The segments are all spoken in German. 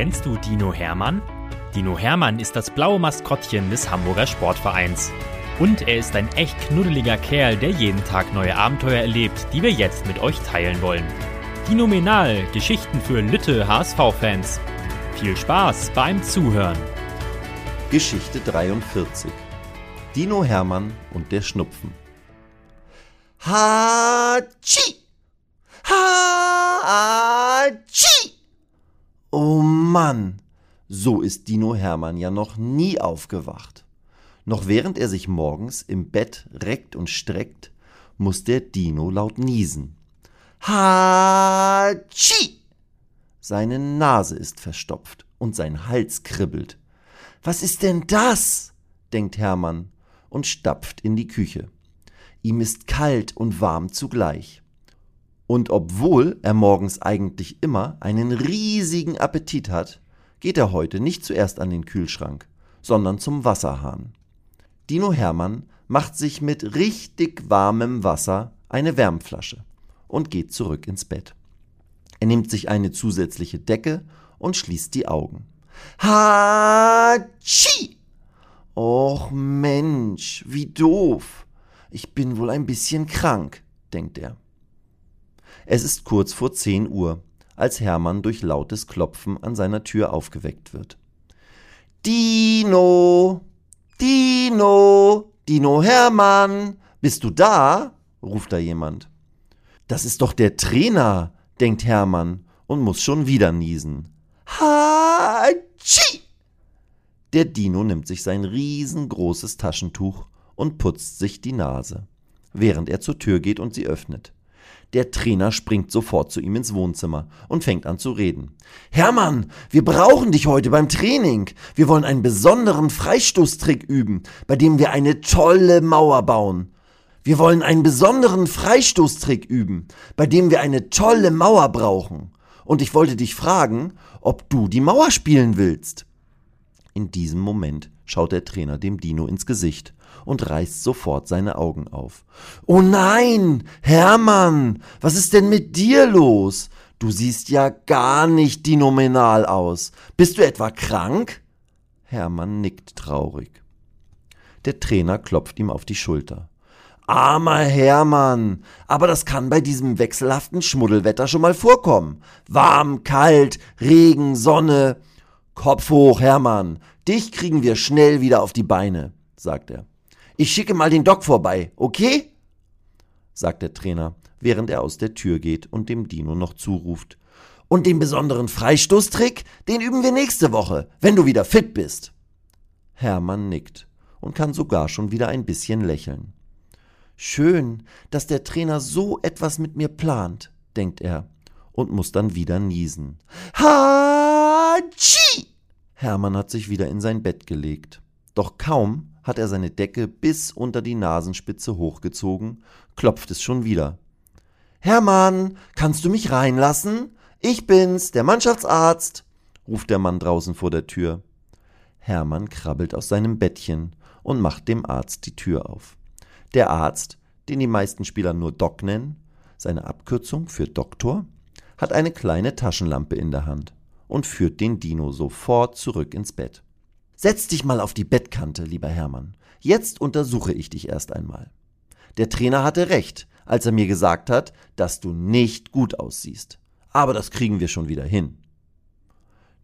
Kennst du Dino Hermann? Dino Hermann ist das blaue Maskottchen des Hamburger Sportvereins. Und er ist ein echt knuddeliger Kerl, der jeden Tag neue Abenteuer erlebt, die wir jetzt mit euch teilen wollen. Dinominal, Geschichten für Lütte HSV-Fans. Viel Spaß beim Zuhören. Geschichte 43 Dino Hermann und der Schnupfen. Hatschi! Hatschi! Oh Mann, so ist Dino Hermann ja noch nie aufgewacht. Noch während er sich morgens im Bett reckt und streckt, muss der Dino laut niesen. Hatschi! Seine Nase ist verstopft und sein Hals kribbelt. Was ist denn das? denkt Hermann und stapft in die Küche. Ihm ist kalt und warm zugleich. Und obwohl er morgens eigentlich immer einen riesigen Appetit hat, geht er heute nicht zuerst an den Kühlschrank, sondern zum Wasserhahn. Dino Hermann macht sich mit richtig warmem Wasser eine Wärmflasche und geht zurück ins Bett. Er nimmt sich eine zusätzliche Decke und schließt die Augen. Hatschi! Och Mensch, wie doof. Ich bin wohl ein bisschen krank, denkt er. Es ist kurz vor zehn Uhr, als Hermann durch lautes Klopfen an seiner Tür aufgeweckt wird. Dino! Dino! Dino Hermann! Bist du da? ruft da jemand. Das ist doch der Trainer, denkt Hermann und muss schon wieder niesen. Hatschi! Der Dino nimmt sich sein riesengroßes Taschentuch und putzt sich die Nase, während er zur Tür geht und sie öffnet. Der Trainer springt sofort zu ihm ins Wohnzimmer und fängt an zu reden. Hermann, wir brauchen dich heute beim Training. Wir wollen einen besonderen Freistoßtrick üben, bei dem wir eine tolle Mauer bauen. Wir wollen einen besonderen Freistoßtrick üben, bei dem wir eine tolle Mauer brauchen. Und ich wollte dich fragen, ob du die Mauer spielen willst. In diesem Moment schaut der Trainer dem Dino ins Gesicht und reißt sofort seine Augen auf. Oh nein, Hermann, was ist denn mit dir los? Du siehst ja gar nicht dinominal aus. Bist du etwa krank? Hermann nickt traurig. Der Trainer klopft ihm auf die Schulter. Armer Hermann, aber das kann bei diesem wechselhaften Schmuddelwetter schon mal vorkommen. Warm, kalt, Regen, Sonne. Kopf hoch, Hermann, dich kriegen wir schnell wieder auf die Beine, sagt er. Ich schicke mal den Doc vorbei, okay? sagt der Trainer, während er aus der Tür geht und dem Dino noch zuruft. Und den besonderen Freistoßtrick, den üben wir nächste Woche, wenn du wieder fit bist. Hermann nickt und kann sogar schon wieder ein bisschen lächeln. Schön, dass der Trainer so etwas mit mir plant, denkt er und muss dann wieder niesen. Hatschi! Hermann hat sich wieder in sein Bett gelegt. Doch kaum hat er seine Decke bis unter die Nasenspitze hochgezogen, klopft es schon wieder. Hermann, kannst du mich reinlassen? Ich bin's, der Mannschaftsarzt, ruft der Mann draußen vor der Tür. Hermann krabbelt aus seinem Bettchen und macht dem Arzt die Tür auf. Der Arzt, den die meisten Spieler nur Doc nennen, seine Abkürzung für Doktor, hat eine kleine Taschenlampe in der Hand und führt den Dino sofort zurück ins Bett. Setz dich mal auf die Bettkante, lieber Hermann. Jetzt untersuche ich dich erst einmal. Der Trainer hatte recht, als er mir gesagt hat, dass du nicht gut aussiehst. Aber das kriegen wir schon wieder hin.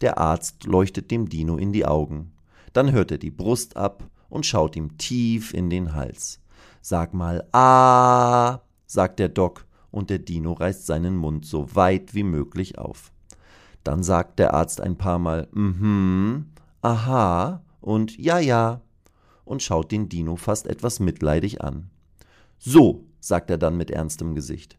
Der Arzt leuchtet dem Dino in die Augen. Dann hört er die Brust ab und schaut ihm tief in den Hals. Sag mal Ah, sagt der Doc, und der Dino reißt seinen Mund so weit wie möglich auf. Dann sagt der Arzt ein paar Mal Mhm, aha und ja, ja und schaut den Dino fast etwas mitleidig an. So, sagt er dann mit ernstem Gesicht.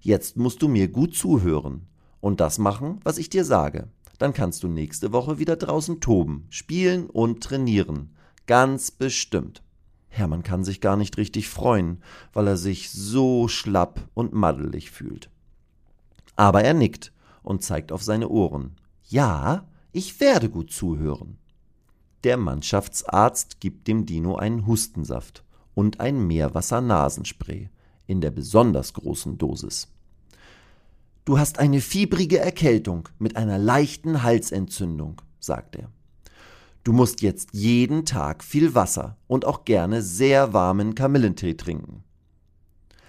Jetzt musst du mir gut zuhören und das machen, was ich dir sage. Dann kannst du nächste Woche wieder draußen toben, spielen und trainieren. Ganz bestimmt. Hermann kann sich gar nicht richtig freuen, weil er sich so schlapp und maddelig fühlt. Aber er nickt und zeigt auf seine Ohren. Ja, ich werde gut zuhören. Der Mannschaftsarzt gibt dem Dino einen Hustensaft und ein Meerwasser-Nasenspray in der besonders großen Dosis. Du hast eine fiebrige Erkältung mit einer leichten Halsentzündung, sagt er. Du musst jetzt jeden Tag viel Wasser und auch gerne sehr warmen Kamillentee trinken.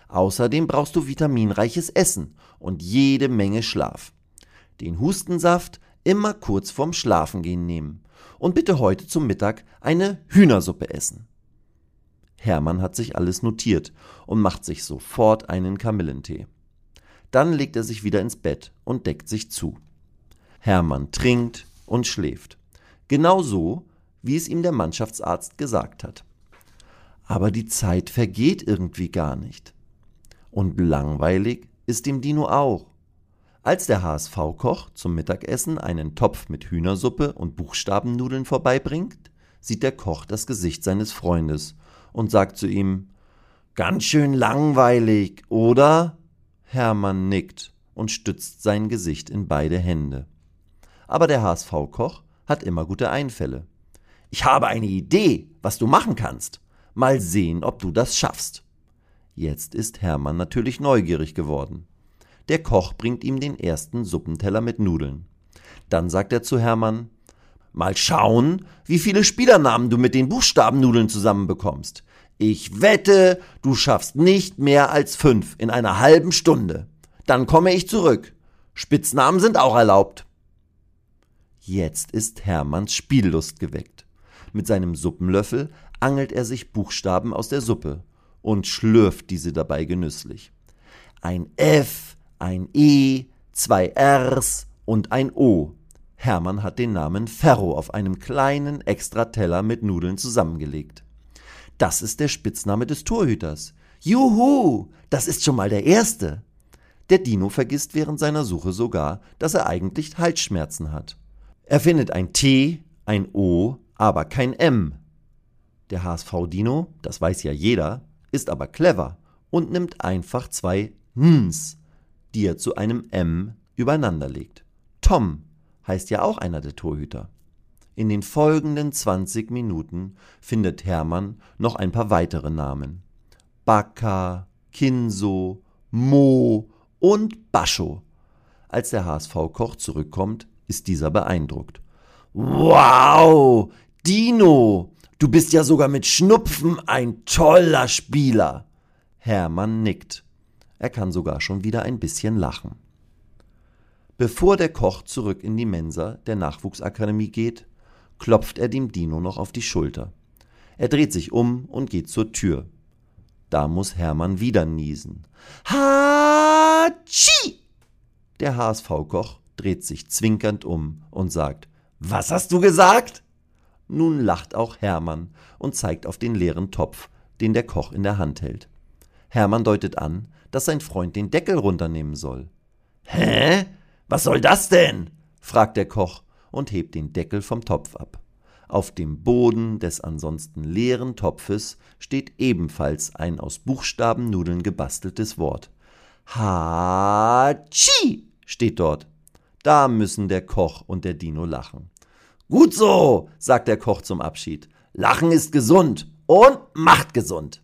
Außerdem brauchst du vitaminreiches Essen und jede Menge Schlaf. Den Hustensaft immer kurz vorm Schlafengehen nehmen und bitte heute zum Mittag eine Hühnersuppe essen. Hermann hat sich alles notiert und macht sich sofort einen Kamillentee. Dann legt er sich wieder ins Bett und deckt sich zu. Hermann trinkt und schläft. Genau so, wie es ihm der Mannschaftsarzt gesagt hat. Aber die Zeit vergeht irgendwie gar nicht. Und langweilig ist dem Dino auch. Als der HSV-Koch zum Mittagessen einen Topf mit Hühnersuppe und Buchstabennudeln vorbeibringt, sieht der Koch das Gesicht seines Freundes und sagt zu ihm Ganz schön langweilig, oder? Hermann nickt und stützt sein Gesicht in beide Hände. Aber der HSV-Koch hat immer gute Einfälle. Ich habe eine Idee, was du machen kannst. Mal sehen, ob du das schaffst. Jetzt ist Hermann natürlich neugierig geworden. Der Koch bringt ihm den ersten Suppenteller mit Nudeln. Dann sagt er zu Hermann Mal schauen, wie viele Spielernamen du mit den Buchstabennudeln zusammenbekommst. Ich wette, du schaffst nicht mehr als fünf in einer halben Stunde. Dann komme ich zurück. Spitznamen sind auch erlaubt. Jetzt ist Hermanns Spiellust geweckt. Mit seinem Suppenlöffel angelt er sich Buchstaben aus der Suppe und schlürft diese dabei genüsslich. Ein F, ein E, zwei Rs und ein O. Hermann hat den Namen Ferro auf einem kleinen Extrateller mit Nudeln zusammengelegt. Das ist der Spitzname des Torhüters. Juhu, das ist schon mal der erste. Der Dino vergisst während seiner Suche sogar, dass er eigentlich Halsschmerzen hat. Er findet ein T, ein O, aber kein M. Der HSV-Dino, das weiß ja jeder, ist aber clever und nimmt einfach zwei Ns, die er zu einem M übereinanderlegt. Tom heißt ja auch einer der Torhüter. In den folgenden 20 Minuten findet Hermann noch ein paar weitere Namen. Baka, Kinso, Mo und Bascho. Als der HSV-Koch zurückkommt, ist dieser beeindruckt. Wow, Dino, du bist ja sogar mit Schnupfen ein toller Spieler. Hermann nickt. Er kann sogar schon wieder ein bisschen lachen. Bevor der Koch zurück in die Mensa der Nachwuchsakademie geht, klopft er dem Dino noch auf die Schulter. Er dreht sich um und geht zur Tür. Da muss Hermann wieder niesen. Hatschi! Der HSV-Koch dreht sich zwinkernd um und sagt: Was hast du gesagt? Nun lacht auch Hermann und zeigt auf den leeren Topf, den der Koch in der Hand hält. Hermann deutet an, dass sein Freund den Deckel runternehmen soll. Hä? Was soll das denn? fragt der Koch und hebt den Deckel vom Topf ab. Auf dem Boden des ansonsten leeren Topfes steht ebenfalls ein aus Buchstabennudeln gebasteltes Wort. Hatschi steht dort. Da müssen der Koch und der Dino lachen. Gut so, sagt der Koch zum Abschied. Lachen ist gesund und macht gesund.